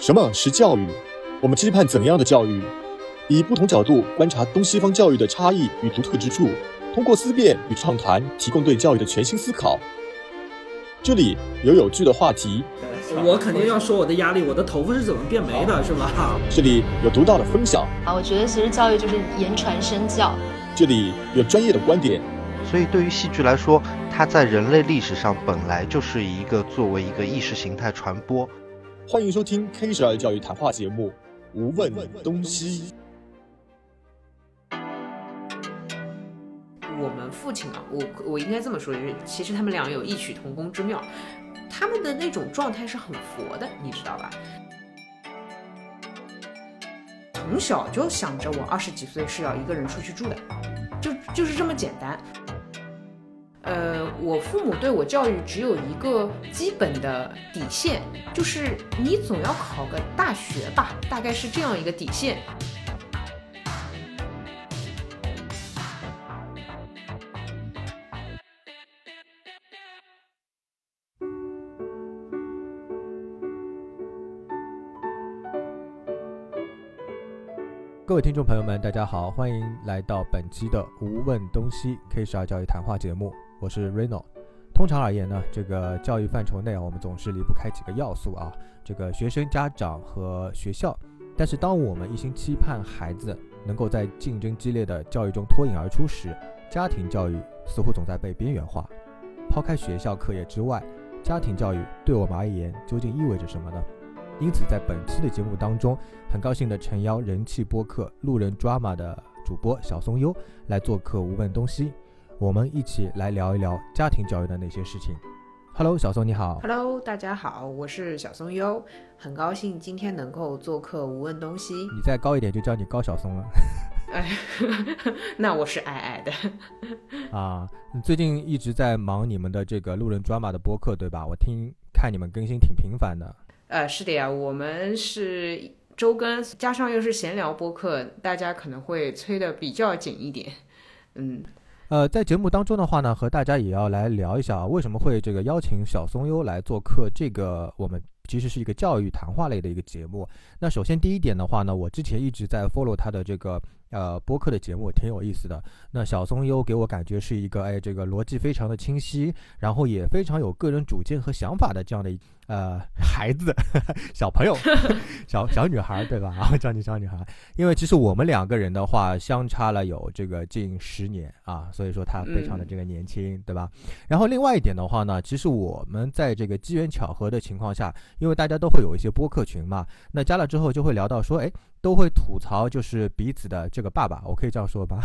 什么是教育？我们期盼怎样的教育？以不同角度观察东西方教育的差异与独特之处，通过思辨与畅谈，提供对教育的全新思考。这里有有趣的话题，我肯定要说我的压力，我的头发是怎么变没的，是吧？这里有独到的分享，啊，我觉得其实教育就是言传身教。这里有专业的观点，所以对于戏剧来说，它在人类历史上本来就是一个作为一个意识形态传播。欢迎收听 K 十二教育谈话节目《无问东西》。我们父亲啊，我我应该这么说，就是其实他们俩有异曲同工之妙，他们的那种状态是很佛的，你知道吧？从小就想着我二十几岁是要一个人出去住的，就就是这么简单。呃，我父母对我教育只有一个基本的底线，就是你总要考个大学吧，大概是这样一个底线。各位听众朋友们，大家好，欢迎来到本期的《无问东西 K 十二教育谈话节目》，我是 Reno。通常而言呢，这个教育范畴内，我们总是离不开几个要素啊，这个学生、家长和学校。但是，当我们一心期盼孩子能够在竞争激烈的教育中脱颖而出时，家庭教育似乎总在被边缘化。抛开学校课业之外，家庭教育对我们而言究竟意味着什么呢？因此，在本期的节目当中，很高兴的诚邀人气播客《路人 Drama》的主播小松优来做客《无问东西》，我们一起来聊一聊家庭教育的那些事情。Hello，小松你好。Hello，大家好，我是小松优，很高兴今天能够做客《无问东西》。你再高一点就叫你高小松了。哎，那我是矮矮的。啊，你最近一直在忙你们的这个《路人 Drama》的播客对吧？我听看你们更新挺频繁的。呃，是的呀，我们是周更，加上又是闲聊播客，大家可能会催得比较紧一点。嗯，呃，在节目当中的话呢，和大家也要来聊一下啊，为什么会这个邀请小松优来做客？这个我们其实是一个教育谈话类的一个节目。那首先第一点的话呢，我之前一直在 follow 他的这个呃播客的节目，挺有意思的。那小松优给我感觉是一个哎，这个逻辑非常的清晰，然后也非常有个人主见和想法的这样的一。呃，孩子，小朋友，小小女孩，对吧？啊，叫你小女孩，因为其实我们两个人的话相差了有这个近十年啊，所以说他非常的这个年轻，对吧？然后另外一点的话呢，其实我们在这个机缘巧合的情况下，因为大家都会有一些播客群嘛，那加了之后就会聊到说，哎，都会吐槽就是彼此的这个爸爸，我可以这样说吧？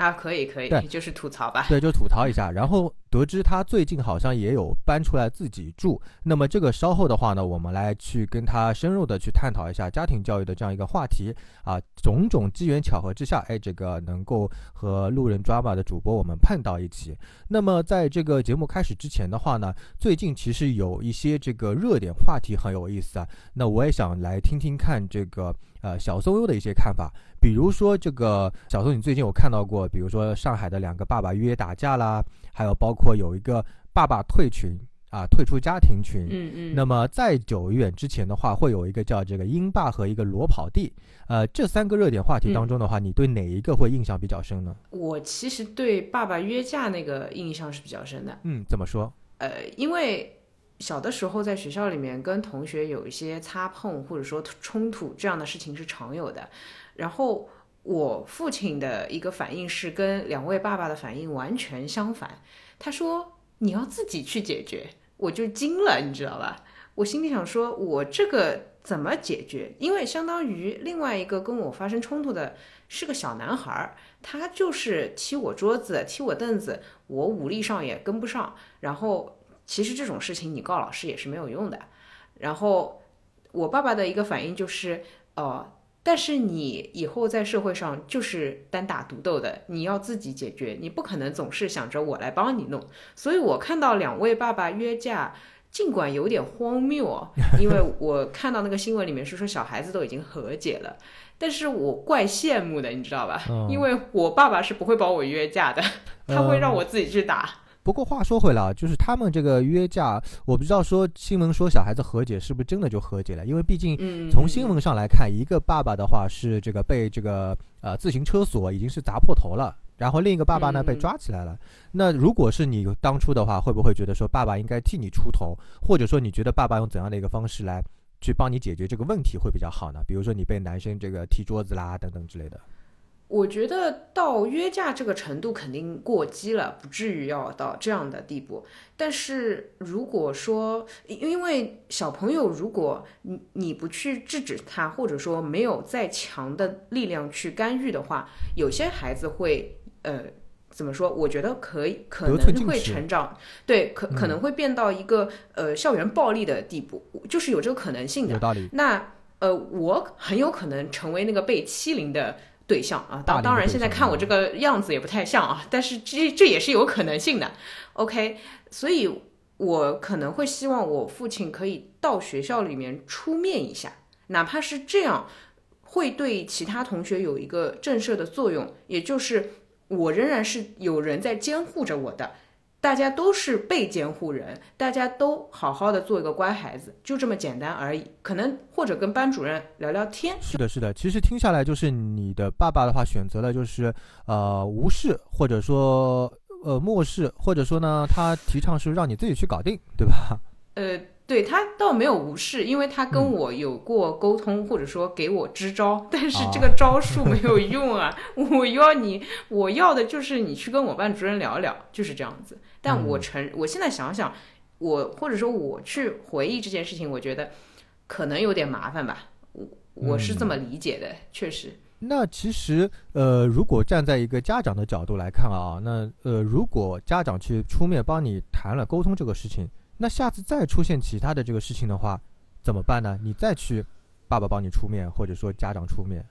啊，可以可以，对，就是吐槽吧。对，就吐槽一下。然后得知他最近好像也有搬出来自己住，那么这个稍后的话呢，我们来去跟他深入的去探讨一下家庭教育的这样一个话题啊。种种机缘巧合之下，哎，这个能够和路人 drama 的主播我们碰到一起。那么在这个节目开始之前的话呢，最近其实有一些这个热点话题很有意思啊。那我也想来听听看这个呃小松优的一些看法。比如说这个小宋，你最近有看到过，比如说上海的两个爸爸约打架啦，还有包括有一个爸爸退群啊，退出家庭群。嗯嗯。那么在久远之前的话，会有一个叫这个英爸和一个裸跑弟。呃，这三个热点话题当中的话，嗯、你对哪一个会印象比较深呢？我其实对爸爸约架那个印象是比较深的。嗯，怎么说？呃，因为小的时候在学校里面跟同学有一些擦碰或者说冲突这样的事情是常有的。然后我父亲的一个反应是跟两位爸爸的反应完全相反。他说：“你要自己去解决。”我就惊了，你知道吧？我心里想说：“我这个怎么解决？”因为相当于另外一个跟我发生冲突的是个小男孩，他就是踢我桌子、踢我凳子，我武力上也跟不上。然后其实这种事情你告老师也是没有用的。然后我爸爸的一个反应就是：“哦。”但是你以后在社会上就是单打独斗的，你要自己解决，你不可能总是想着我来帮你弄。所以我看到两位爸爸约架，尽管有点荒谬，因为我看到那个新闻里面是说小孩子都已经和解了，但是我怪羡慕的，你知道吧？嗯、因为我爸爸是不会帮我约架的，他会让我自己去打。不过话说回来啊，就是他们这个约架，我不知道说新闻说小孩子和解是不是真的就和解了，因为毕竟嗯，从新闻上来看，一个爸爸的话是这个被这个呃自行车锁已经是砸破头了，然后另一个爸爸呢嗯被抓起来了。那如果是你当初的话，会不会觉得说爸爸应该替你出头，或者说你觉得爸爸用怎样的一个方式来去帮你解决这个问题会比较好呢？比如说你被男生这个踢桌子啦等等之类的。我觉得到约架这个程度肯定过激了，不至于要到这样的地步。但是如果说，因因为小朋友，如果你你不去制止他，或者说没有再强的力量去干预的话，有些孩子会呃。怎么说？我觉得可以，可能会成长，对，可可嗯能会变到一个呃校园暴力的地步，就是有这个可能性的有。道理。那呃，我很有可能成为那个被欺凌的对象啊。当当然，现在看我这个样子也不太像啊，但是这这也是有可能性的。OK，所以我可能会希望我父亲可以到学校里面出面一下，哪怕是这样，会对其他同学有一个震慑的作用，也就是我仍然是有人在监护着我的。大家都是被监护人，大家都好好的做一个乖孩子，就这么简单而已。可能或者跟班主任聊聊天，是的，是的。其实听下来，就是你的爸爸的话选择了就是呃无视，或者说呃漠视，或者说呢他提倡是让你自己去搞定，对吧？呃，对他倒没有无视，因为他跟嗯我有过沟通，或者说给我支招，但是这哦个招数没有用啊。我要你，我要的就是你去跟我班主任聊一聊，就是这样子。但我嗯承，我现在想想，我或者说我去回忆这件事情，我觉得可能有点麻烦吧。我我是这么理解的，确实。那其实，呃，如果站在一个家长的角度来看啊，那呃，如果家长去出面帮你谈了沟通这个事情，那下次再出现其他的这个事情的话，怎么办呢？你再去爸爸帮你出面，或者说家长出面，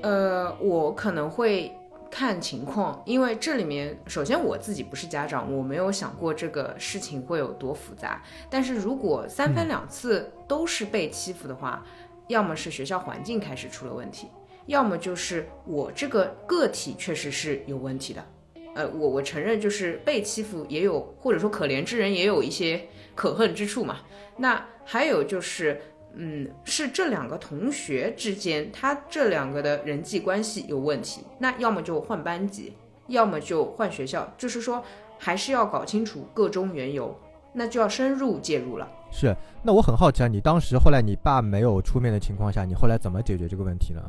呃，我可能会看情况，因为这里面首先我自己不是家长，我没有想过这个事情会有多复杂。但是如果三番两次都是被欺负的话，要么是学校环境开始出了问题，要么就是我这个个体确实是有问题的。呃，我我承认，就是被欺负也有，或者说可怜之人也有一些可恨之处嘛。那还有就是，嗯，是这两个同学之间，他这两个的人际关系有问题，那要么就换班级，要么就换学校，就是说还是要搞清楚个中缘由，那就要深入介入了。是。那我很好奇啊，你当时后来你爸没有出面的情况下，你后来怎么解决这个问题呢？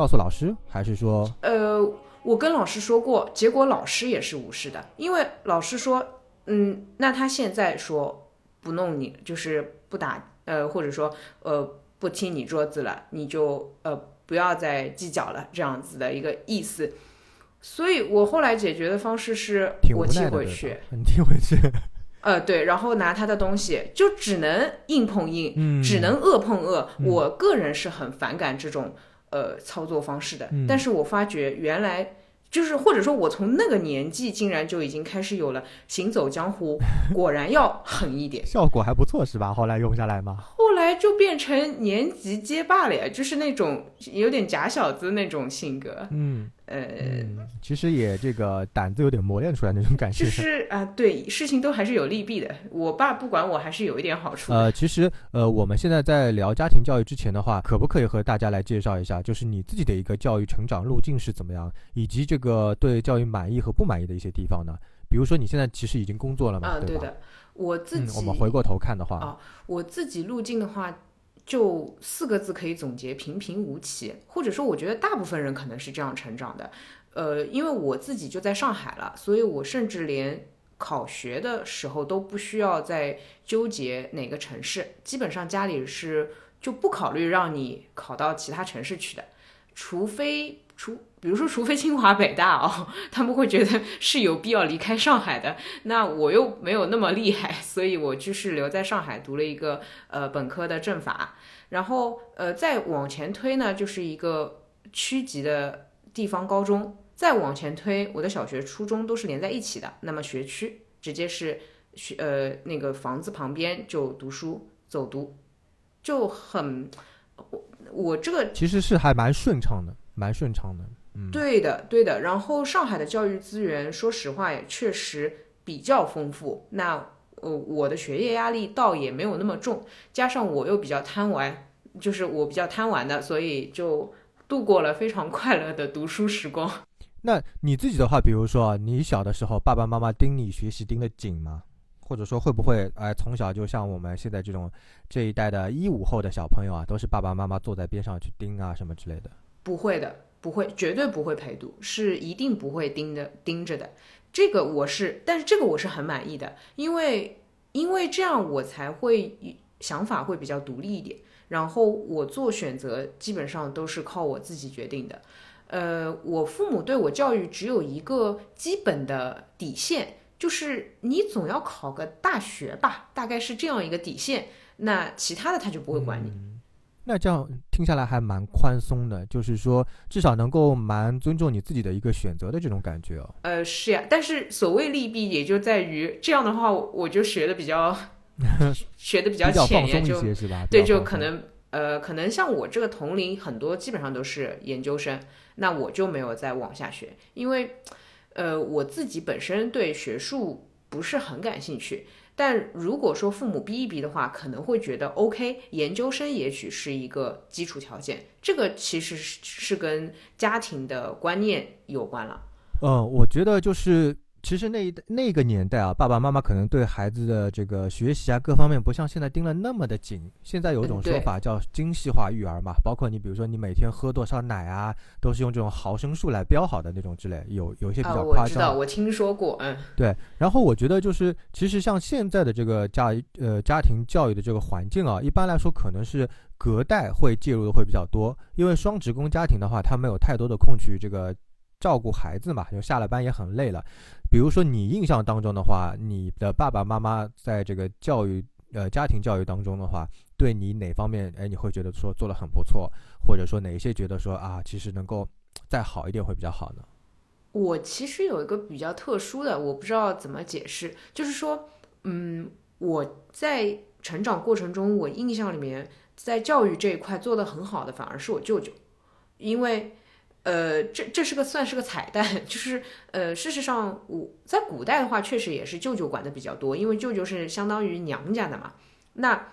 告诉老师，还是说，呃，我跟老师说过，结果老师也是无视的，因为老师说，嗯，那他现在说不弄你，就是不打，呃，或者说呃不踢你桌子了，你就呃不要再计较了，这样子的一个意思。所以我后来解决的方式是我踢回去，你踢回去，呃，对，然后拿他的东西，就只能硬碰硬，嗯，只能恶碰恶。嗯我个人是很反感这种呃操作方式的，嗯但是我发觉原来就是或者说我从那个年纪竟然就已经开始有了行走江湖，果然要狠一点。效果还不错是吧？后来用下来吗？后来就变成年级街霸了呀，就是那种有点假小子那种性格，嗯呃。嗯，其实也这个胆子有点磨练出来那种感觉就。是啊、对，事情都还是有利弊的。我爸不管我，还是有一点好处的。呃，其实呃，我们现在在聊家庭教育之前的话，可不可以和大家来介绍一下，就是你自己的一个教育成长路径是怎么样，以及这个对教育满意和不满意的一些地方呢？比如说你现在其实已经工作了嘛，啊，对吧？的，我自嗯己、，我们回过头看的话，啊我自己路径的话，就四个字可以总结：平平无奇。或者说，我觉得大部分人可能是这样成长的。呃，因为我自己就在上海了，所以我甚至连考学的时候都不需要再纠结哪个城市，基本上家里是就不考虑让你考到其他城市去的，除非除。比如说，除非清华北大哦，他们会觉得是有必要离开上海的。那我又没有那么厉害，所以我就是留在上海读了一个呃本科的政法，然后呃再往前推呢，就是一个区级的地方高中，再往前推，我的小学、初中都是连在一起的。那么学区直接是学呃那个房子旁边就读书走读，就很。我我这个其实是还蛮顺畅的，蛮顺畅的。嗯，对的，对的。然后上海的教育资源，说实话也确实比较丰富。那呃，我的学业压力倒也没有那么重，加上我又比较贪玩，就是我比较贪玩的，所以就度过了非常快乐的读书时光。那你自己的话，比如说啊，你小的时候，爸爸妈妈盯你学习盯得紧吗？或者说会不会哎，从小就像我们现在这种这一代的一五后的小朋友啊，都是爸爸妈妈坐在边上去盯啊什么之类的？不会的，不会，绝对不会陪读，是一定不会盯着盯着的。这个我是，但是这个我是很满意的，因为因为这样我才会想法会比较独立一点，然后我做选择基本上都是靠我自己决定的。呃，我父母对我教育只有一个基本的底线。就是你总要考个大学吧，大概是这样一个底线。那其他的他就不会管你。那这样听下来还蛮宽松的，就是说至少能够蛮尊重你自己的一个选择的这种感觉哦。呃，是呀，但是所谓利弊也就在于这样的话，我就学的比较 学的比较浅呀，就是吧？对，就可能呃，可能像我这个同龄很多基本上都是研究生，那我就没有再往下学，因为。呃，我自己本身对学术不是很感兴趣，但如果说父母逼一逼的话，可能会觉得 OK，研究生也许是一个基础条件。这个其实是是跟家庭的观念有关了。嗯，我觉得就是。其实那一那个年代啊，爸爸妈妈可能对孩子的这个学习啊各方面不像现在盯了那么的紧。现在有一种说法叫精细化育儿嘛，包括你比如说你每天喝多少奶啊，都是用这种毫升数来标好的那种之类，有有一些比较夸张。我知道，我听说过，嗯。对，然后我觉得就是其实像现在的这个家呃家庭教育的这个环境啊，一般来说可能是隔代会介入的会比较多，因为双职工家庭的话，他没有太多的空去这个。照顾孩子嘛，就下了班也很累了。比如说你印象当中的话，你的爸爸妈妈在这个教育呃家庭教育当中的话，对你哪方面哎你会觉得说做的很不错，或者说哪一些觉得说啊其实能够再好一点会比较好呢？我其实有一个比较特殊的，我不知道怎么解释，就是说，嗯，我在成长过程中，我印象里面在教育这一块做的很好的反而是我舅舅，因为。呃，这这是个算是个彩蛋，就是呃，事实上我在古代的话，确实也是舅舅管的比较多，因为舅舅是相当于娘家的嘛。那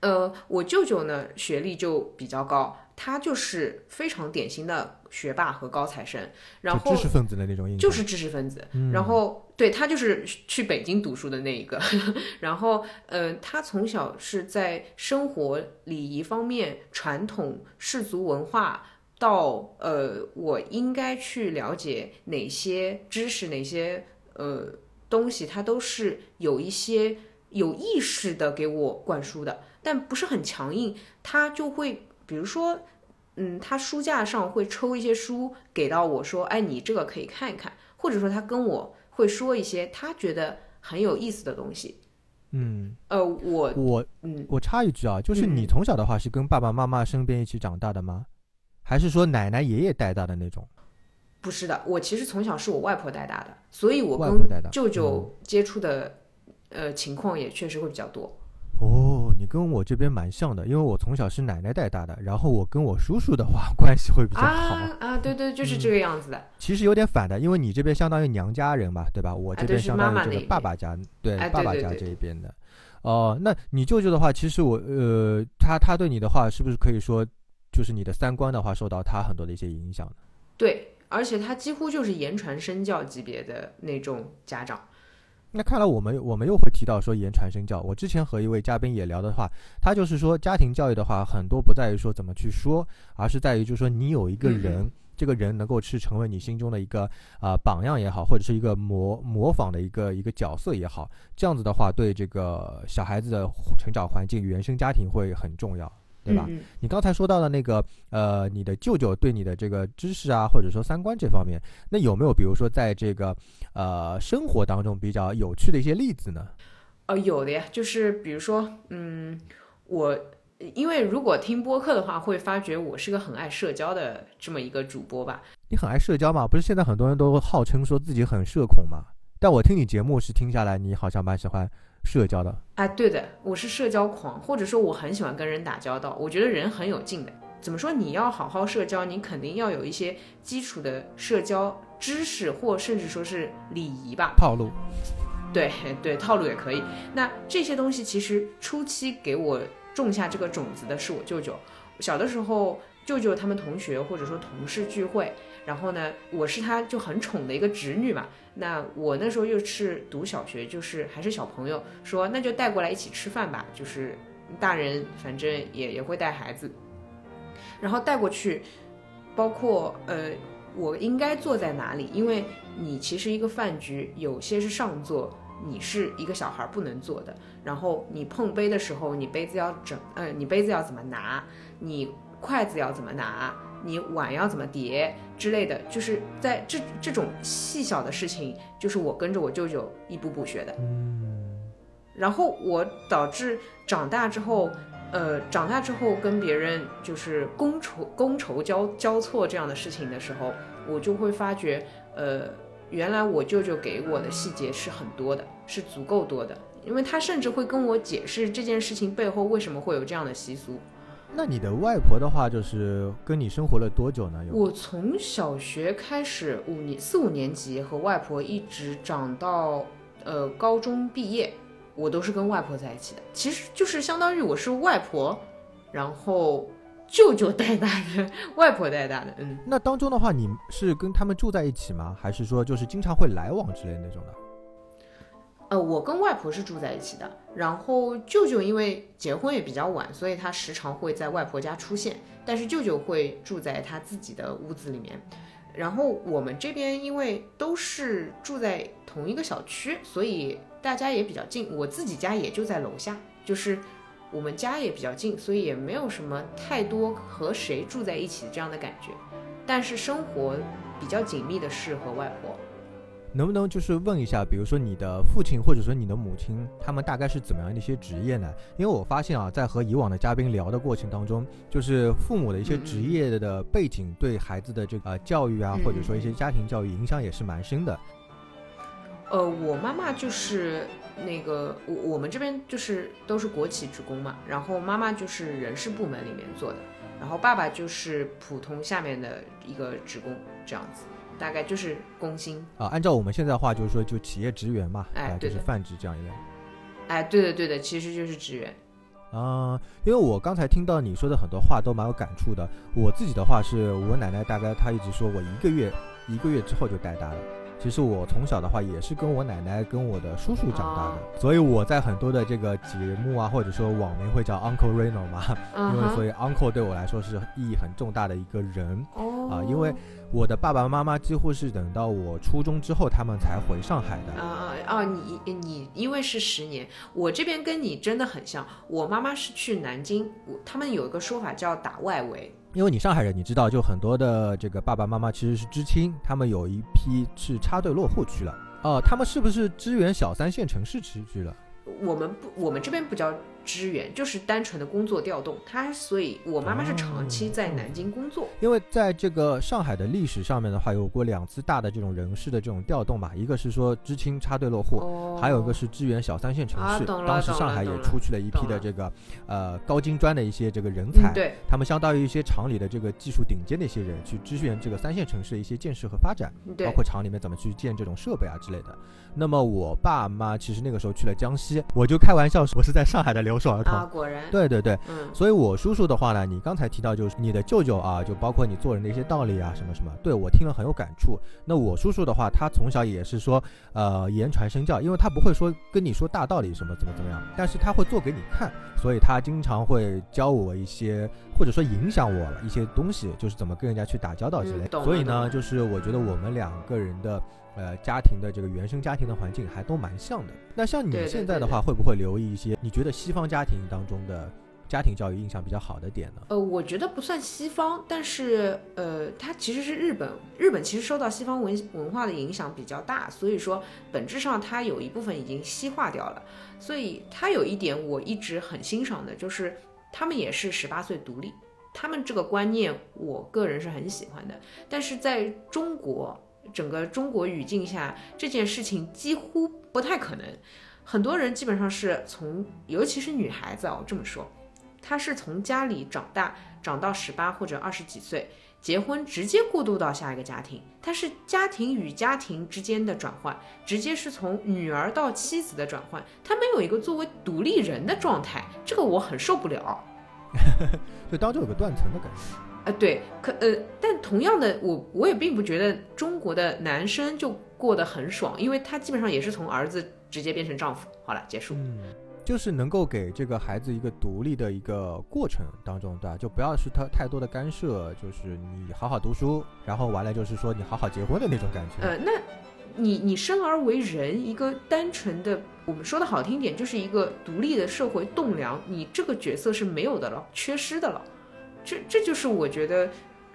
呃，我舅舅呢学历就比较高，他就是非常典型的学霸和高材生，然后知识分子的那种，就是知识分子。然后对他就是去北京读书的那一个，然后呃，他从小是在生活礼仪方面、传统氏族文化。到呃，我应该去了解哪些知识，哪些呃东西，它都是有一些有意识的给我灌输的，但不是很强硬。他就会，比如说，嗯，他书架上会抽一些书给到我说，哎，你这个可以看一看，或者说他跟我会说一些他觉得很有意思的东西。嗯，呃，我我嗯，我插一句啊，就是你从小的话是跟爸爸妈妈身边一起长大的吗？还是说奶奶爷爷带大的那种？不是的，我其实从小是我外婆带大的，所以我跟舅舅接触的呃情况也确实会比较多。哦，你跟我这边蛮像的，因为我从小是奶奶带大的，然后我跟我叔叔的话 关系会比较好啊，对对，就是这个样子的。其实有点反的，因为你这边相当于娘家人嘛，对吧？我这边相当于这个爸爸家，对爸爸家这一边的。哦，那你舅舅的话，其实我呃，他他对你的话，是不是可以说？就是你的三观的话，受到他很多的一些影响对，而且他几乎就是言传身教级别的那种家长。那看来我们我们又会提到说言传身教。我之前和一位嘉宾也聊的话，他就是说家庭教育的话，很多不在于说怎么去说，而是在于就是说你有一个人，这个人能够是成为你心中的一个啊榜样也好，或者是一个模模仿的一个一个角色也好，这样子的话，对这个小孩子的成长环境、原生家庭会很重要。对吧？你刚才说到的那个，呃，你的舅舅对你的这个知识啊，或者说三观这方面，那有没有比如说在这个呃生活当中比较有趣的一些例子呢？呃，有的呀，就是比如说，嗯，我因为如果听播客的话，会发觉我是个很爱社交的这么一个主播吧？你很爱社交吗？不是现在很多人都号称说自己很社恐吗？但我听你节目是听下来，你好像蛮喜欢。社交的，哎，对的，我是社交狂，或者说我很喜欢跟人打交道，我觉得人很有劲的。怎么说？你要好好社交，你肯定要有一些基础的社交知识，或甚至说是礼仪吧。套路。对对，套路也可以。那这些东西其实初期给我种下这个种子的是我舅舅。小的时候，舅舅他们同学或者说同事聚会，然后呢，我是他就很宠的一个侄女嘛。那我那时候又是读小学，就是还是小朋友，说那就带过来一起吃饭吧。就是大人反正也也会带孩子，然后带过去，包括呃，我应该坐在哪里？因为你其实一个饭局有些是上座。你是一个小孩不能做的，然后你碰杯的时候，你杯子要整，呃，你杯子要怎么拿，你筷子要怎么拿，你碗要怎么叠之类的，就是在这这种细小的事情，就是我跟着我舅舅一步步学的。嗯，然后我导致长大之后，呃，长大之后跟别人就是觥筹觥筹交交错这样的事情的时候，我就会发觉，呃。原来我舅舅给我的细节是很多的，是足够多的，因为他甚至会跟我解释这件事情背后为什么会有这样的习俗。那你的外婆的话，就是跟你生活了多久呢？我从小学开始，五年四五年级和外婆一直长到呃高中毕业，我都是跟外婆在一起的。其实就是相当于我是外婆，然后。舅舅带大的，外婆带大的，嗯，那当中的话，你是跟他们住在一起吗？还是说就是经常会来往之类那种的？呃，我跟外婆是住在一起的，然后舅舅因为结婚也比较晚，所以他时常会在外婆家出现，但是舅舅会住在他自己的屋子里面。然后我们这边因为都是住在同一个小区，所以大家也比较近。我自己家也就在楼下，就是。我们家也比较近，所以也没有什么太多和谁住在一起这样的感觉。但是生活比较紧密的是和外婆。能不能就是问一下，比如说你的父亲或者说你的母亲，他们大概是怎么样的一些职业呢？因为我发现啊，在和以往的嘉宾聊的过程当中，就是父母的一些职业的背景对孩子的这个教育啊，或者说一些家庭教育影响也是蛮深的。呃，我妈妈就是。那个我我们这边就是都是国企职工嘛，然后妈妈就是人事部门里面做的，然后爸爸就是普通下面的一个职工这样子，大概就是工薪啊。按照我们现在话就是说就企业职员嘛，哎，就是泛指这样一类。哎，对的对的，其实就是职员。啊，因为我刚才听到你说的很多话都蛮有感触的。我自己的话是我奶奶大概她一直说我一个月一个月之后就带大了。其实我从小的话也是跟我奶奶跟我的叔叔长大的，所以我在很多的这个节目啊，或者说网名会叫 Uncle Reno 嘛，因为所以 Uncle 对我来说是意义很重大的一个人啊，因为我的爸爸妈妈几乎是等到我初中之后他们才回上海的啊啊啊！你你因为是十年，我这边跟你真的很像，我妈妈是去南京，我他们有一个说法叫打外围。因为你上海人，你知道，就很多的这个爸爸妈妈其实是知青，他们有一批是插队落户去了。哦，他们是不是支援小三线城市去去了？我们不，我们这边不叫。支援就是单纯的工作调动，他所以，我妈妈是长期在南京工作。因为在这个上海的历史上面的话，有过两次大的这种人事的这种调动吧，一个是说知青插队落户，还有一个是支援小三线城市。当时上海也出去了一批的这个呃高精专的一些这个人才，对，他们相当于一些厂里的这个技术顶尖的一些人去支援这个三线城市的一些建设和发展，包括厂里面怎么去建这种设备啊之类的。那么我爸妈其实那个时候去了江西，我就开玩笑说我是在上海的留守儿童啊，果然，对对对，嗯，所以我叔叔的话呢，你刚才提到就是你的舅舅啊，就包括你做人的一些道理啊，什么什么，对我听了很有感触。那我叔叔的话，他从小也是说，呃，言传身教，因为他不会说跟你说大道理什么怎么怎么样，但是他会做给你看，所以他经常会教我一些，或者说影响我一些东西，就是怎么跟人家去打交道之类。所以呢，就是我觉得我们两个人的。呃，家庭的这个原生家庭的环境还都蛮像的。那像你现在的话，会不会留意一些你觉得西方家庭当中的家庭教育印象比较好的点呢？呃，我觉得不算西方，但是呃，它其实是日本。日本其实受到西方文文化的影响比较大，所以说本质上它有一部分已经西化掉了。所以它有一点我一直很欣赏的，就是他们也是十八岁独立，他们这个观念我个人是很喜欢的。但是在中国。整个中国语境下，这件事情几乎不太可能。很多人基本上是从，尤其是女孩子啊，这么说，她是从家里长大，长到十八或者二十几岁，结婚直接过渡到下一个家庭，她是家庭与家庭之间的转换，直接是从女儿到妻子的转换，她没有一个作为独立人的状态，这个我很受不了。就当中有个断层的感觉。呃，对，可呃，但同样的，我我也并不觉得中国的男生就过得很爽，因为他基本上也是从儿子直接变成丈夫，好了，结束。嗯，就是能够给这个孩子一个独立的一个过程当中，对吧？就不要是他太多的干涉，就是你好好读书，然后完了就是说你好好结婚的那种感觉。呃，那你你生而为人，一个单纯的，我们说的好听点，就是一个独立的社会栋梁，你这个角色是没有的了，缺失的了。这这就是我觉得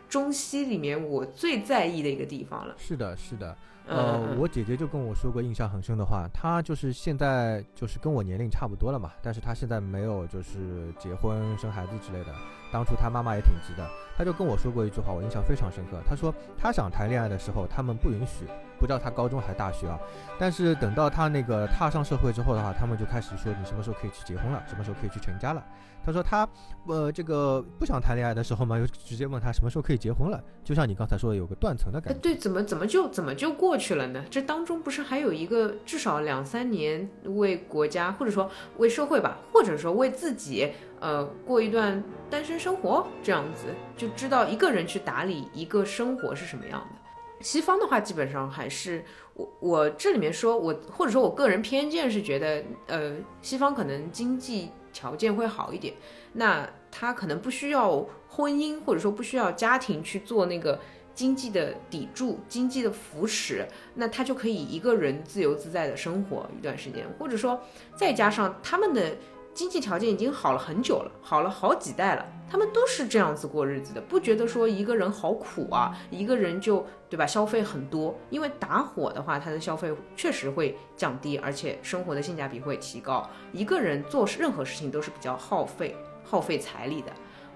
中西里面我最在意的一个地方了。是的，是的。嗯呃，嗯我姐姐就跟我说过印象很深的话，她就是现在就是跟我年龄差不多了嘛，但是她现在没有就是结婚生孩子之类的。当初她妈妈也挺急的，她就跟我说过一句话，我印象非常深刻。她说她想谈恋爱的时候，他们不允许，不知道他高中还是大学啊。但是等到他那个踏上社会之后的话，他们就开始说你什么时候可以去结婚了，什么时候可以去成家了。他说他呃这个不想谈恋爱的时候嘛，又直接问他什么时候可以结婚了，就像你刚才说的有个断层的感觉。对，怎么怎么就怎么就过去了呢？这当中不是还有一个至少两三年为国家或者说为社会吧，或者说为自己，呃，过一段单身生活这样子，就知道一个人去打理一个生活是什么样的。西方的话，基本上还是我我这里面说，我或者说我个人偏见是觉得，呃，西方可能经济条件会好一点，那他可能不需要婚姻或者说不需要家庭去做那个经济的抵柱、经济的扶持，那他就可以一个人自由自在的生活一段时间，或者说再加上他们的经济条件已经好了很久了，好了好几代了，他们都是这样子过日子的，不觉得说一个人好苦啊，一个人就对吧？消费很多，因为打火的话，它的消费确实会降低，而且生活的性价比会提高。一个人做任何事情都是比较耗费、耗费财力的。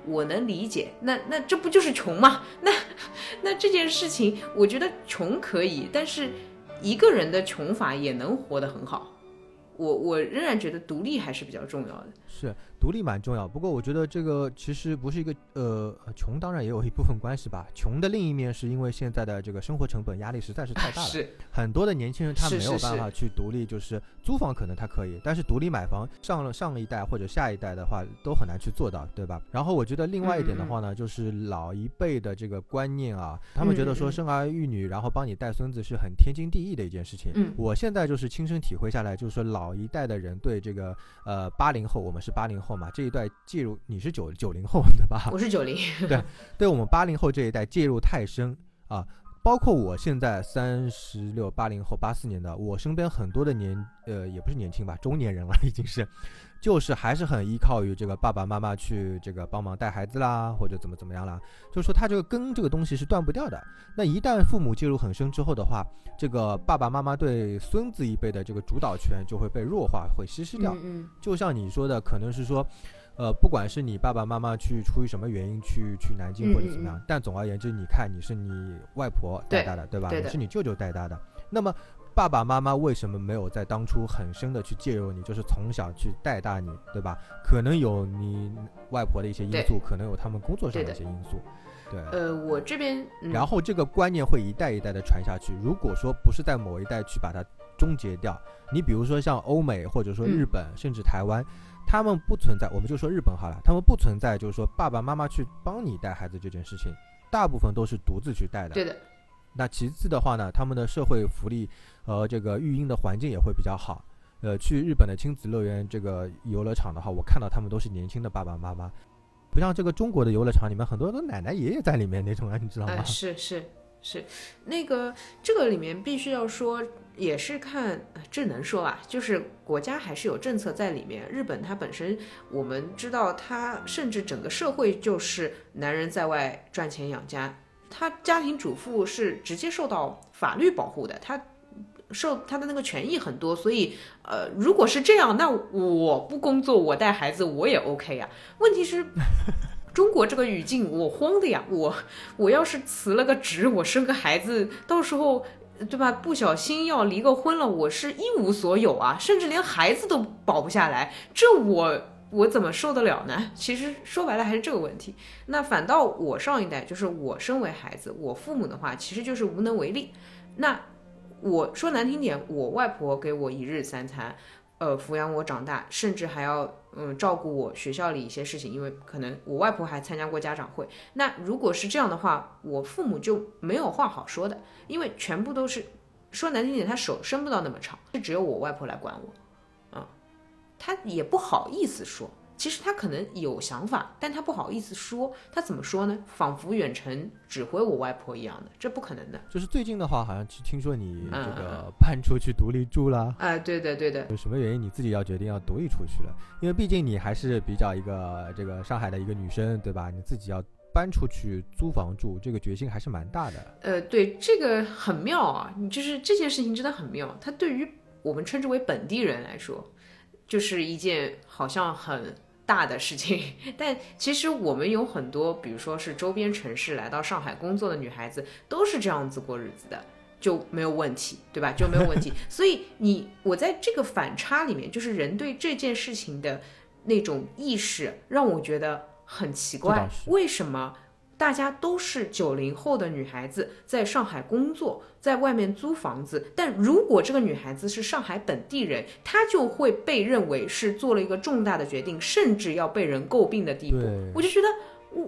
我能理解，那那这不就是穷吗？那那这件事情，我觉得穷可以，但是一个人的穷法也能活得很好。我我仍然觉得独立还是比较重要的。是独立蛮重要，不过我觉得这个其实不是一个呃穷，当然也有一部分关系吧。穷的另一面是因为现在的这个生活成本压力实在是太大了，是很多的年轻人他没有办法去独立，就是租房可能他可以，但是独立买房上了上一代或者下一代的话都很难去做到，对吧？然后我觉得另外一点的话呢，就是老一辈的这个观念啊，他们觉得说生儿育女，然后帮你带孙子是很天经地义的一件事情。嗯我现在就是亲身体会下来，就是说老一代的人对这个呃八零后，我们是八零后嘛，这一代介入，你是九九零后对吧？我是九零，对对我们八零后这一代介入太深啊，包括我现在三十六，八零后，八四年的，我身边很多的年呃也不是年轻吧，中年人了已经是，就是还是很依靠于这个爸爸妈妈去这个帮忙带孩子啦，或者怎么怎么样啦，就是说他这个根这个东西是断不掉的。那一旦父母介入很深之后的话，这个爸爸妈妈对孙子一辈的这个主导权就会被弱化，会稀释掉。嗯就像你说的，可能是说，呃，不管是你爸爸妈妈去出于什么原因去去南京或者怎么样，嗯嗯但总而言之，你看你是你外婆带大的，对吧？你是你舅舅带大的，那么爸爸妈妈为什么没有在当初很深的去介入你，就是从小去带大你，对吧？可能有你外婆的一些因素，可能有他们工作上的一些因素，对。呃，我这边、嗯、然后这个观念会一代一代的传下去。如果说不是在某一代去把它终结掉，你比如说像欧美或者说日本、甚至台湾，他们不存在，我们就说日本好了，他们不存在就是说爸爸妈妈去帮你带孩子这件事情，大部分都是独自去带的。对的，那其次的话呢，他们的社会福利和这个育婴的环境也会比较好。呃，去日本的亲子乐园这个游乐场的话，我看到他们都是年轻的爸爸妈妈，不像这个中国的游乐场里面很多都奶奶爷爷在里面那种啊，你知道吗？呃，是是是，那个这个里面必须要说，也是看呃这能说啊，就是国家还是有政策在里面。日本它本身我们知道，它甚至整个社会就是男人在外赚钱养家，他家庭主妇是直接受到法律保护的，他。受他的那个权益很多，所以呃，如果是这样，那我不工作，我带孩子我也 OK 呀、问题是，中国这个语境我慌的呀，我我要是辞了个职，我生个孩子，到时候对吧？不小心要离个婚了，我是一无所有啊，甚至连孩子都保不下来，这我我怎么受得了呢？其实说白了还是这个问题。那反倒我上一代，就是我身为孩子，我父母的话，其实就是无能为力。那我说难听点，我外婆给我一日三餐，呃，抚养我长大，甚至还要嗯照顾我学校里一些事情，因为可能我外婆还参加过家长会。那如果是这样的话，我父母就没有话好说的，因为全部都是说难听点，他手伸不到那么长，就只有我外婆来管我，啊、他也不好意思说。其实他可能有想法，但他不好意思说。他怎么说呢？仿佛远程指挥我外婆一样的，这不可能的。就是最近的话，好像是听说你这嗯个搬出去独立住了。啊、对的，对的，有什么原因你自己要决定要独立出去了？因为毕竟你还是比较一个这个上海的一个女生，对吧？你自己要搬出去租房住，这个决心还是蛮大的。呃，对，这个很妙啊，你就是这件事情真的很妙。它对于我们称之为本地人来说，就是一件好像很大的事情。但其实我们有很多，比如说是周边城市来到上海工作的女孩子，都是这样子过日子的。就没有问题，对吧？就没有问题。所以你我在这个反差里面，就是人对这件事情的那种意识，让我觉得很奇怪为什么大家都是九零后的女孩子，在上海工作，在外面租房子，但如果这个女孩子是上海本地人，她就会被认为是做了一个重大的决定，甚至要被人诟病的地步。我就觉得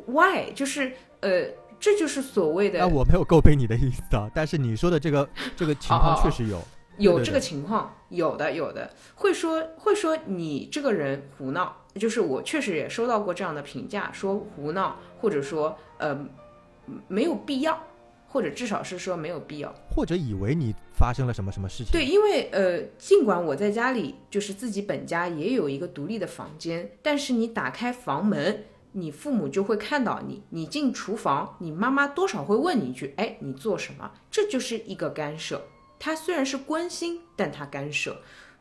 ，why？就是呃，这就是所谓的那我没有诟病你的意思啊，但是你说的这个 这个情况确实有。有这个情况，有的有的会说会说你这个人胡闹，就是我确实也收到过这样的评价，说胡闹，或者说呃没有必要，或者至少是说没有必要。或者以为你发生了什么什么事情。对，因为呃，尽管我在家里就是自己本家也有一个独立的房间，但是你打开房门，你父母就会看到你。你进厨房，你妈妈多少会问你一句：“哎，你做什么？”这就是一个干涉。他虽然是关心，但他干涉。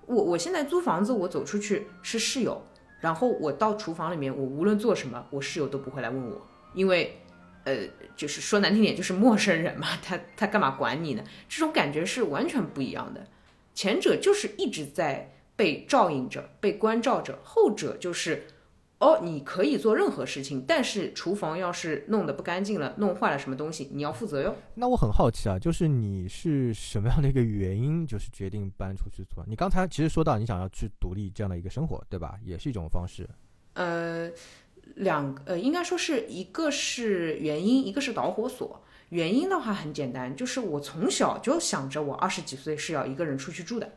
我我现在租房子，我走出去是室友，然后我到厨房里面，我无论做什么，我室友都不会来问我，因为。呃，就是说难听点，就是陌生人嘛，他他干嘛管你呢？这种感觉是完全不一样的。前者就是一直在被照应着、被关照着，后者就是，哦，你可以做任何事情，但是厨房要是弄得不干净了、弄坏了什么东西，你要负责哟。那我很好奇啊，就是你是什么样的一个原因，就是决定搬出去住啊？你刚才其实说到你想要去独立这样的一个生活，对吧？也是一种方式。呃，两呃，应该说是一个是原因，一个是导火索。原因的话很简单，就是我从小就想着我二十几岁是要一个人出去住的，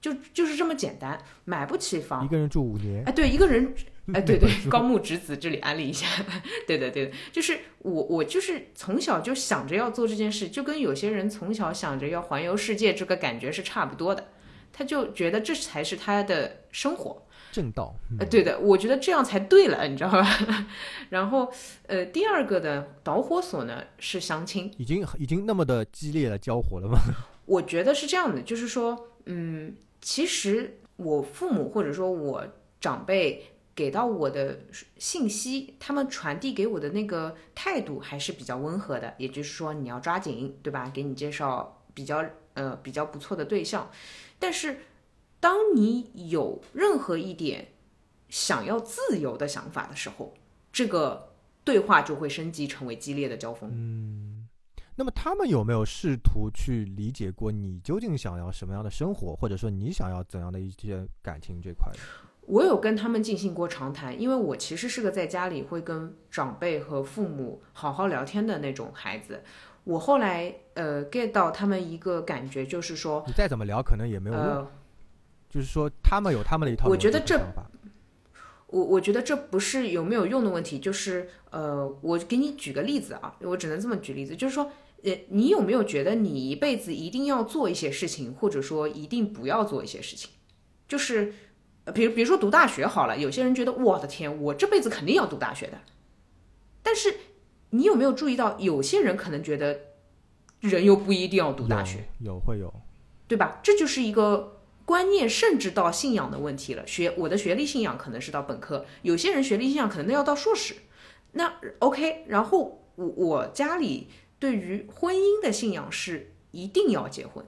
就就是这么简单，买不起房一，个人住五年，哎，对，一个人，哎，对对高木直子这里安利一下，对的对的，就是我我就是从小就想着要做这件事，就跟有些人从小想着要环游世界这个感觉是差不多的，他就觉得这才是他的生活，正道。嗯呃，对的，我觉得这样才对了，你知道吧？然后，呃，第二个的导火索呢是相亲，已经已经那么的激烈的交火了吗？我觉得是这样的，就是说，嗯，其实我父母或者说我长辈给到我的信息，他们传递给我的那个态度还是比较温和的，也就是说你要抓紧，对吧？给你介绍比较呃比较不错的对象，但是当你有任何一点想要自由的想法的时候，这个对话就会升级成为激烈的交锋。嗯，那么他们有没有试图去理解过你究竟想要什么样的生活，或者说你想要怎样的一些感情这块的？我有跟他们进行过长谈，因为我其实是个在家里会跟长辈和父母好好聊天的那种孩子。我后来呃 get 到他们一个感觉，就是说，你再怎么聊，可能也没有用。呃，就是说，他们有他们的一套我觉得这。我我觉得这不是有没有用的问题，就是呃，我给你举个例子啊，我只能这么举例子，就是说，呃，你有没有觉得你一辈子一定要做一些事情，或者说一定不要做一些事情？就是，呃比如比如说读大学好了，有些人觉得我的天，我这辈子肯定要读大学的，但是你有没有注意到，有些人可能觉得人又不一定要读大学，有有会有，对吧？这就是一个观念，甚至到信仰的问题了。学我的学历信仰可能是到本科，有些人学历信仰可能要到硕士。那 OK，然后我我家里对于婚姻的信仰是一定要结婚，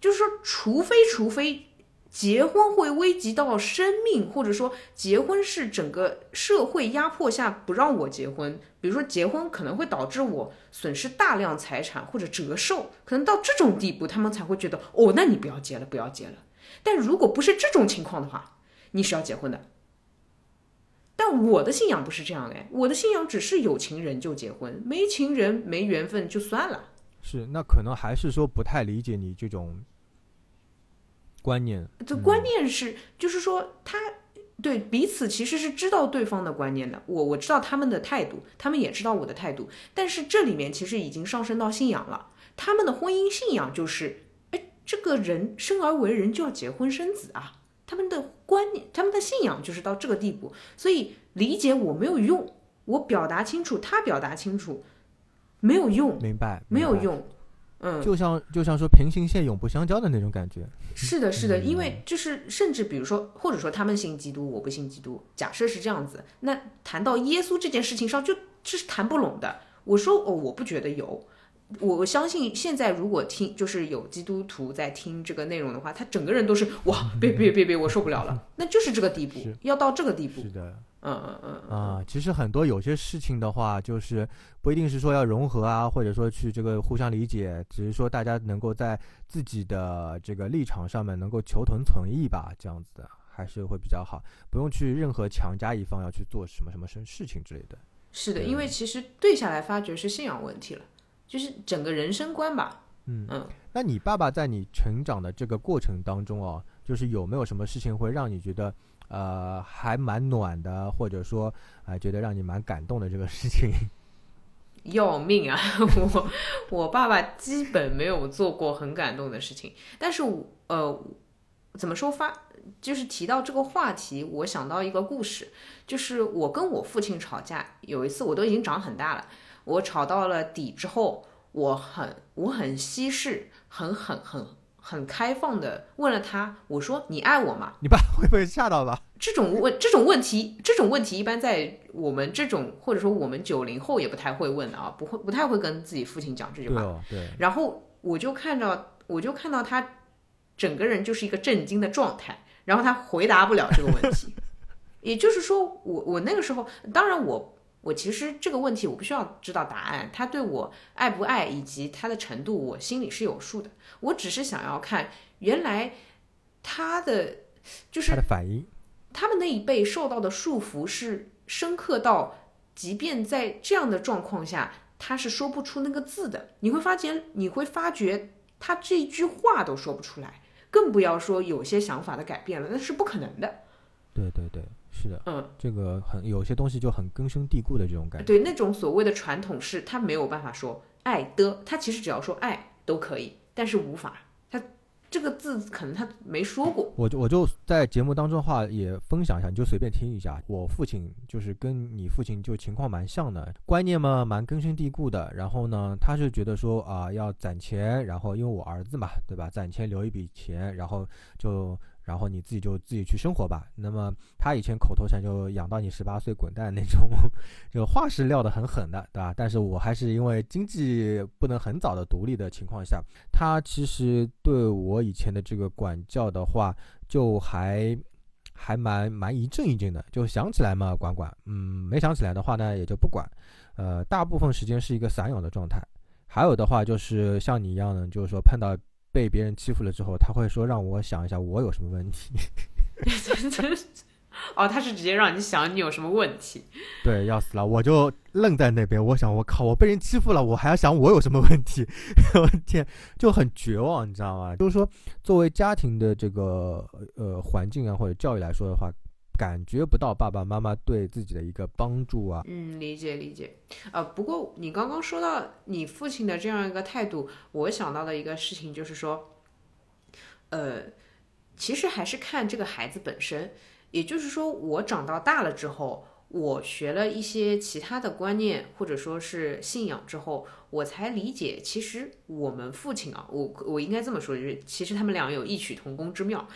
就是说，除非除非结婚会危及到生命，或者说结婚是整个社会压迫下不让我结婚，比如说结婚可能会导致我损失大量财产或者折寿，可能到这种地步，他们才会觉得哦，那你不要结了，不要结了。但如果不是这种情况的话，你是要结婚的。但我的信仰不是这样哎，我的信仰只是有情人就结婚，没情人没缘分就算了。是，那可能还是说不太理解你这种观念。这观念是，就是说他对彼此其实是知道对方的观念的。我我知道他们的态度，他们也知道我的态度。但是这里面其实已经上升到信仰了。他们的婚姻信仰就是，哎，这个人生而为人就要结婚生子啊。他们的观念，他们的信仰就是到这个地步。所以理解我没有用，我表达清楚，他表达清楚。没有用，明白？没有用，嗯，就像就像说平行线永不相交的那种感觉。是的，是的，因为就是甚至比如说，或者说他们信基督，我不信基督。假设是这样子，那谈到耶稣这件事情上，就这是谈不拢的。我说哦，我不觉得有，我我相信现在如果听就是有基督徒在听这个内容的话，他整个人都是哇，别别别别，我受不了了，那就是这个地步，要到这个地步。是的。嗯嗯嗯啊，其实很多有些事情的话，就是不一定是说要融合啊，或者说去这个互相理解，只是说大家能够在自己的这个立场上面能够求同存异吧，这样子的还是会比较好，不用去任何强加一方要去做什么什么事事情之类的。是的，因为其实对下来发觉是信仰问题了，就是整个人生观吧。嗯嗯，那你爸爸在你成长的这个过程当中哦，就是有没有什么事情会让你觉得？呃，还蛮暖的，或者说，啊，觉得让你蛮感动的这个事情。要命啊！我我爸爸基本没有做过很感动的事情，但是，呃，怎么说发，就是提到这个话题，我想到一个故事，就是我跟我父亲吵架，有一次我都已经长很大了，我吵到了底之后，我很我很稀释，很很很。很开放的问了他，我说你爱我吗？你爸会不会吓到吧？这种问这种问题，这种问题一般在我们这种或者说我们九零后也不太会问的啊，不会不太会跟自己父亲讲这句话。对。然后我就看到我就看到他整个人就是一个震惊的状态，然后他回答不了这个问题。也就是说，我我那个时候，当然我。我其实这个问题我不需要知道答案，他对我爱不爱以及他的程度，我心里是有数的。我只是想要看原来他的就是他的反应，他们那一辈受到的束缚是深刻到，即便在这样的状况下，他是说不出那个字的。你会发觉，你会发觉他这一句话都说不出来，更不要说有些想法的改变了，那是不可能的。对对对。是的，嗯，这个很有些东西就很根深蒂固的这种感觉。对，那种所谓的传统是，他没有办法说爱的，他其实只要说爱都可以，但是无法，他这个字可能他没说过。我就我就在节目当中的话也分享一下，你就随便听一下。我父亲就是跟你父亲就情况蛮像的，观念嘛蛮根深蒂固的。然后呢，他是觉得说啊要攒钱，然后因为我儿子嘛，对吧？攒钱留一笔钱，然后就。然后你自己就自己去生活吧。那么他以前口头禅就养到你十八岁滚蛋那种，就话是撂得很狠的，对吧？但是我还是因为经济不能很早的独立的情况下，他其实对我以前的这个管教的话，就还还蛮蛮一阵一阵的，就想起来嘛管管，嗯，没想起来的话呢也就不管。呃，大部分时间是一个散养的状态。还有的话就是像你一样的，就是说碰到。被别人欺负了之后，他会说让我想一下我有什么问题。哦，他是直接让你想你有什么问题。对，要死了，我就愣在那边。我想，我靠，我被人欺负了，我还要想我有什么问题？我天，就很绝望，你知道吗？就是说，作为家庭的这个呃环境啊或者教育来说的话。感觉不到爸爸妈妈对自己的一个帮助啊。嗯，理解理解。呃，不过你刚刚说到你父亲的这样一个态度，我想到的一个事情就是说，呃，其实还是看这个孩子本身。也就是说，我长到大了之后，我学了一些其他的观念或者说是信仰之后，我才理解，其实我们父亲啊，我我应该这么说，就是其实他们俩有异曲同工之妙。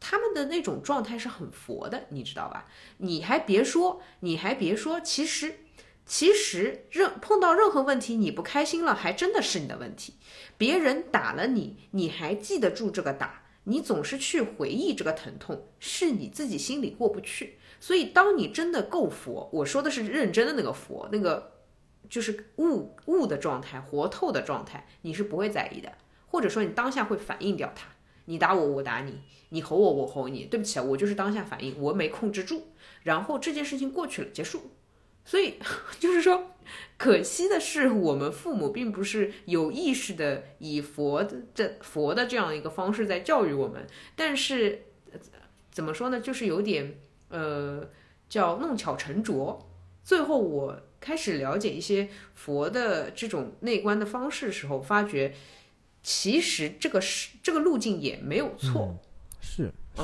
他们的那种状态是很佛的，你知道吧？你还别说，你还别说，其实，其实任碰到任何问题你不开心了，还真的是你的问题。别人打了你，你还记得住这个打，你总是去回忆这个疼痛，是你自己心里过不去。所以，当你真的够佛，我说的是认真的那个佛，那个就是悟悟的状态、活透的状态，你是不会在意的，或者说你当下会反应掉它。你打我，我打你；你吼我，我吼你。对不起啊，我就是当下反应，我没控制住，然后这件事情过去了，结束。所以 就是说，可惜的是，我们父母并不是有意识的以佛的这佛的这样一个方式在教育我们，但是怎么说呢，就是有点呃叫弄巧成拙。最后我开始了解一些佛的这种内观的方式时候，发觉。其实这个是这个路径也没有错，是是，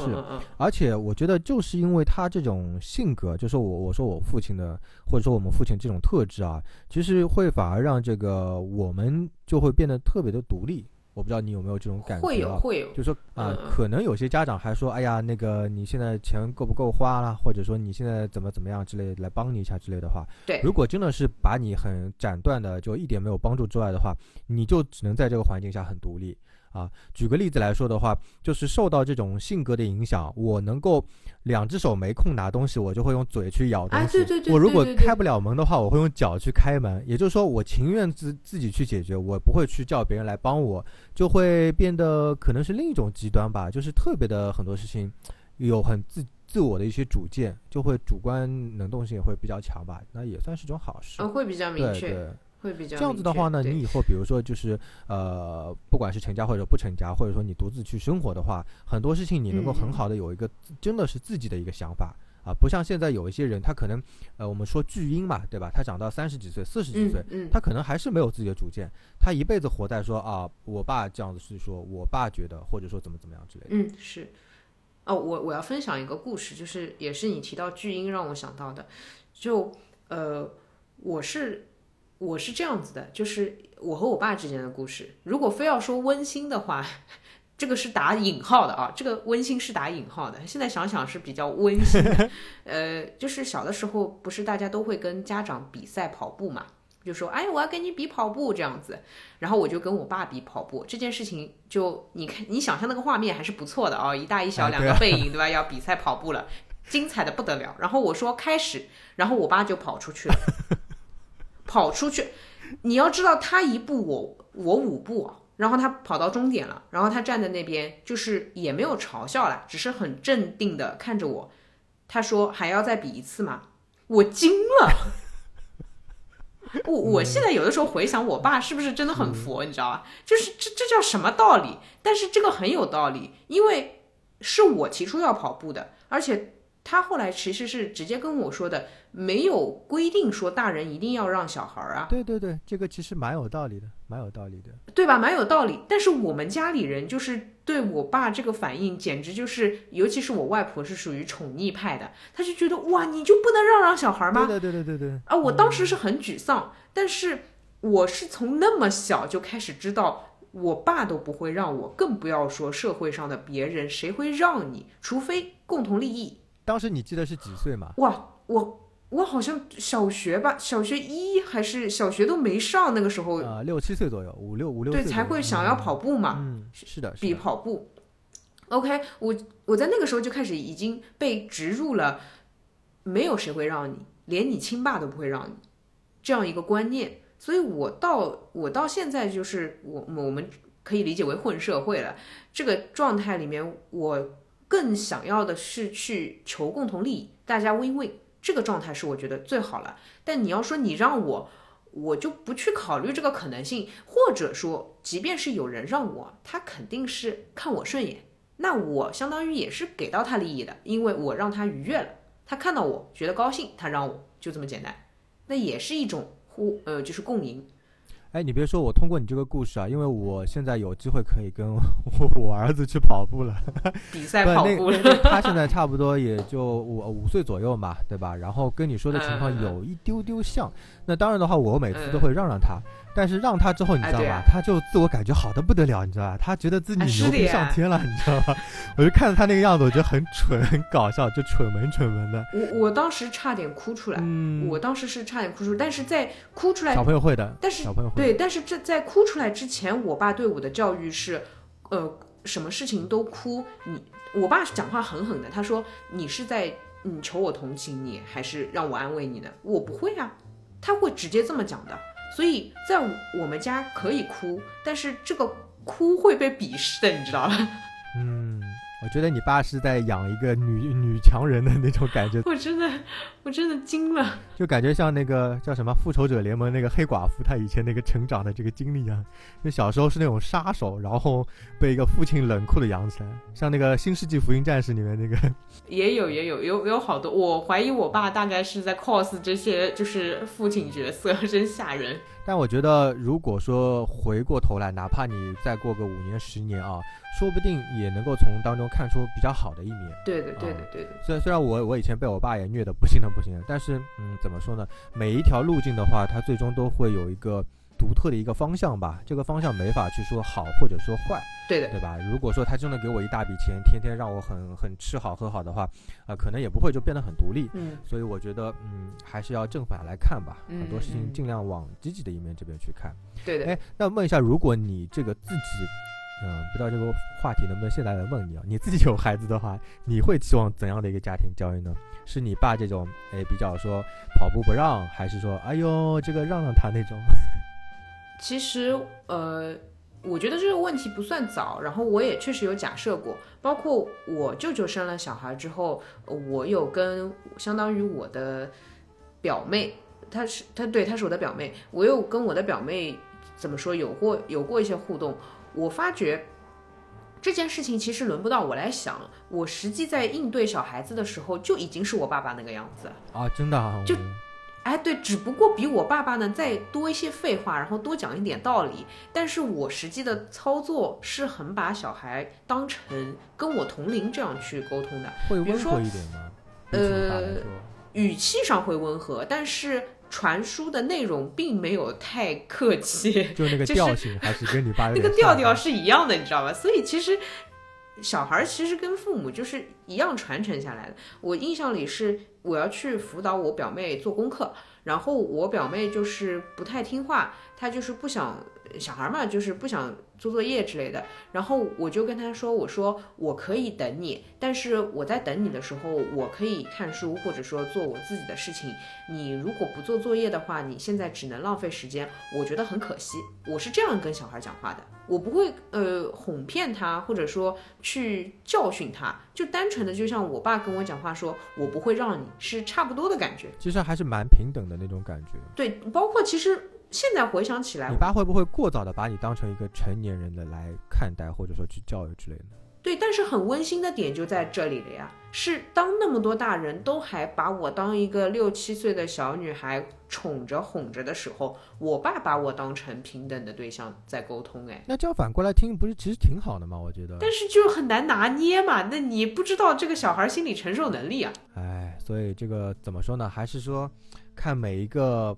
而且我觉得就是因为他这种性格，就是我我说我父亲的，或者说我们父亲这种特质啊，其实会反而让这个我们就会变得特别的独立。我不知道你有没有这种感觉？会有会有，就是说啊，嗯可能有些家长还说，哎呀，那个你现在钱够不够花啦，或者说你现在怎么怎么样之类，来帮你一下之类的话。对如果真的是把你很斩断的，就一点没有帮助之外的话，你就只能在这个环境下很独立啊。举个例子来说的话，就是受到这种性格的影响，我能够两只手没空拿东西，我就会用嘴去咬东西。啊对对对我如果开不了门的话，我会用脚去开门。也就是说，我情愿自自己去解决，我不会去叫别人来帮我。就会变得可能是另一种极端吧，就是特别的很多事情有很自自我的一些主见，就会主观能动性也会比较强吧，那也算是种好事。呃，会比较明确，对对，会比较这样子的话呢，你以后比如说就是呃，不管是成家或者不成家，或者说你独自去生活的话，很多事情你能够很嗯好的有一个自真的是自己的一个想法。啊，不像现在有一些人，他可能，呃，我们说巨婴嘛，对吧？他长到三十几岁、四十几岁，嗯嗯他可能还是没有自己的主见，他一辈子活在说啊，我爸这样子是说，我爸觉得，或者说怎么怎么样之类的。嗯是。哦，我我要分享一个故事，就是也是你提到巨婴让我想到的，就呃，我是我是这样子的，就是我和我爸之间的故事。如果非要说温馨的话，这个是打引号的啊，这个温馨是打引号的。现在想想是比较温馨的，呃，就是小的时候不是大家都会跟家长比赛跑步嘛，就说哎我要跟你比跑步这样子，然后我就跟我爸比跑步这件事情就你看你想象那个画面还是不错的啊，一大一小两个背影 对吧？要比赛跑步了，精彩的不得了。然后我说开始，然后我爸就跑出去了，跑出去，你要知道他一步我我五步。然后他跑到终点了，然后他站在那边，就是也没有嘲笑了，只是很镇定的看着我。他说还要再比一次吗？我惊了。我我现在有的时候回想，我爸是不是真的很佛，你知道吧？就是这这叫什么道理？但是这个很有道理，因为是我提出要跑步的，而且他后来其实是直接跟我说的，没有规定说大人一定要让小孩儿啊。对对对，这个其实蛮有道理的，蛮有道理的。对吧？蛮有道理。但是我们家里人就是对我爸这个反应，简直就是，尤其是我外婆是属于宠溺派的，她就觉得哇，你就不能让让小孩吗？对对对对对对。啊，我当时是很沮丧，但是我是从那么小就开始知道，我爸都不会让我，更不要说社会上的别人，谁会让你？除非共同利益。当时你记得是几岁吗？哇，我我好像小学吧，小学一还是小学都没上，那个时候，啊、六七岁左右，五六五六岁对，才会想要跑步嘛。嗯，是的，是比。跑步。OK，我我在那个时候就开始已经被植入了，没有谁会让你，连你亲爸都不会让你这样一个观念。所以我到我到现在就是我我们可以理解为混社会了。这个状态里面，我更想要的是去求共同利益，大家 win win。这个状态是我觉得最好了。但你要说你让我，我就不去考虑这个可能性，或者说，即便是有人让我，他肯定是看我顺眼，那我相当于也是给到他利益的，因为我让他愉悦了，他看到我觉得高兴，他让我就这么简单，那也是一种互呃就是共赢。哎，你别说，我通过你这个故事啊，因为我现在有机会可以跟我 我儿子去跑步了。比赛跑步了，他现在差不多也就五五岁左右嘛，对吧？然后跟你说的情况有一丢丢像。那当然的话，我每次都嗯会让让他，但是让他之后，你知道吧？他就自我感觉好的不得了，你知道吧？他觉得自己牛逼上天了，你知道吧？我就看着他那个样子，我觉得很蠢，很搞笑，就蠢萌蠢萌的。我我当时差点哭出来，嗯，我当时是差点哭出来，但是在哭出来小朋友会的，但是小朋友会对，但是这在哭出来之前，我爸对我的教育是，呃，什么事情都哭，你我爸讲话狠狠的，他说你是在你求我同情你，还是让我安慰你呢？我不会啊，他会直接这么讲的。所以在我们家可以哭，但是这个哭会被鄙视的，你知道吧？嗯，我觉得你爸是在养一个女女强人的那种感觉，我真的，我真的惊了。就感觉像那个叫什么《复仇者联盟》那个黑寡妇，她以前那个成长的这个经历啊，就小时候是那种杀手，然后被一个父亲冷酷的养起来，像那个《新世纪福音战士》里面那个，也有也有有有好多，我怀疑我爸大概是在 cos 这些就是父亲角色，真吓人。但我觉得，如果说回过头来，哪怕你再过个五年、十年啊，说不定也能够从当中看出比较好的一面。对的，对的，对的。虽然虽然我我以前被我爸也虐得不行的不行，但是嗯，怎么说呢？每一条路径的话，它最终都会有一个。独特的一个方向吧，这个方向没法去说好或者说坏，对的，对吧？如果说他真的给我一大笔钱，天天让我很很吃好喝好的话，啊，可能也不会就变得很独立。嗯，所以我觉得，嗯，还是要正反来看吧，很多事情尽量往积极的一面这边去看。对的。哎，那问一下，如果你这个自己，嗯，不知道这个话题能不能现在来问你啊？你自己有孩子的话，你会期望怎样的一个家庭教育呢？是你爸这种，哎，比较说跑步不让，还是说，哎呦，这个让让他那种？其实，呃，我觉得这个问题不算早，然后我也确实有假设过，包括我舅舅生了小孩之后，我有跟相当于我的表妹，她是她对她是我的表妹，我有跟我的表妹怎么说有过有过一些互动，我发觉这件事情其实轮不到我来想，我实际在应对小孩子的时候就已经是我爸爸那个样子啊，真的啊，就。哎，对，只不过比我爸爸呢再多一些废话，然后多讲一点道理。但是我实际的操作是很把小孩当成跟我同龄这样去沟通的，会温和一点吗？呃，语气上会温和，但是传输的内容并没有太客气，就那个调性还是跟你爸那个调调是一样的，你知道吧？所以其实。小孩其实跟父母就是一样传承下来的。我印象里是我要去辅导我表妹做功课，然后我表妹就是不太听话，她就是不想小孩嘛，就是不想。做作业之类的，然后我就跟他说：“我说我可以等你，但是我在等你的时候，我可以看书或者说做我自己的事情。你如果不做作业的话，你现在只能浪费时间，我觉得很可惜。”我是这样跟小孩讲话的，我不会呃哄骗他，或者说去教训他，就单纯的就像我爸跟我讲话说：“我不会让你是差不多的感觉。”其实还是蛮平等的那种感觉。对，包括其实。现在回想起来，你爸会不会过早的把你当成一个成年人的来看待，或者说去教育之类的？对，但是很温馨的点就在这里了呀，是当那么多大人都还把我当一个六七岁的小女孩宠着哄着的时候，我爸把我当成平等的对象在沟通，哎，那这样反过来听，不是其实挺好的吗？我觉得，但是就很难拿捏嘛，那你不知道这个小孩心理承受能力啊。哎，所以这个怎么说呢？还是说看每一个。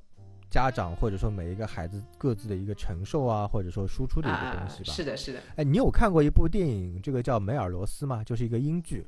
家长或者说每一个孩子各自的一个承受啊，或者说输出的一个东西吧。是的，是的。哎，你有看过一部电影，这个叫《梅尔罗斯》吗？就是一个英剧。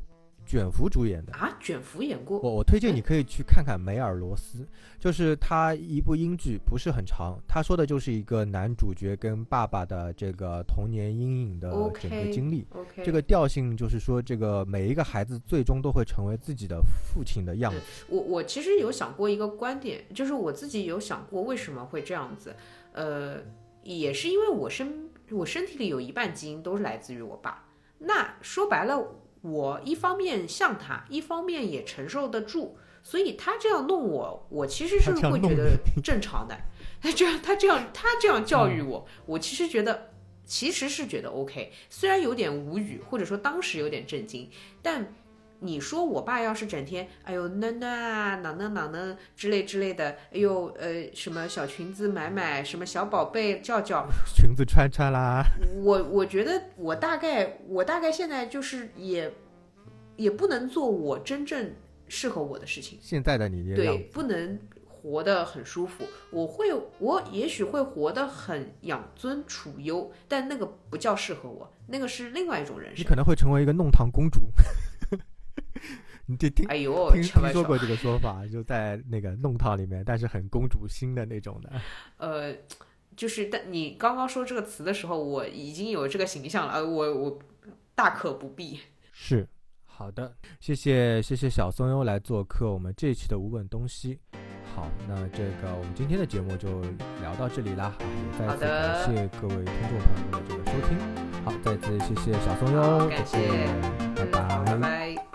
卷福主演的啊，卷福演过我，我推荐你可以去看看《梅尔罗斯》，就是他一部英剧，不是很长。他说的就是一个男主角跟爸爸的这个童年阴影的整个经历。这个调性就是说，这个每一个孩子最终都会成为自己的父亲的样子。我我其实有想过一个观点，就是我自己有想过为什么会这样子。呃，也是因为我身我身体里有一半基因都是来自于我爸。那说白了。我一方面像他，一方面也承受得住，所以他这样弄我，我其实是会觉得正常的。他这样，他这样，他这样教育我，我其实觉得，其实是觉得 OK。虽然有点无语，或者说当时有点震惊，但。你说我爸要是整天，哎呦囡囡啊，哪能哪能之类之类的，哎呦呃什么小裙子买买，什么小宝贝叫叫，裙子穿穿啦。我我觉得我大概我大概现在就是也也不能做我真正适合我的事情。现在的你对不能活得很舒服，我会我也许会活得很养尊处优，但那个不叫适合我，那个是另外一种人生。你可能会成为一个弄堂公主。你听听，哎呦，听听说过这个说法，就在那个弄堂里面，但是很公主心的那种的。呃，就是但你刚刚说这个词的时候，我已经有这个形象了。呃，我我大可不必。是，好的，谢谢谢谢小松优来做客我们这一期的无问东西。好，那这个我们今天的节目就聊到这里啦，啊，也再次感谢各位听众朋友们的这个收听。好，再次谢谢小松优，感谢再见拜拜拜拜。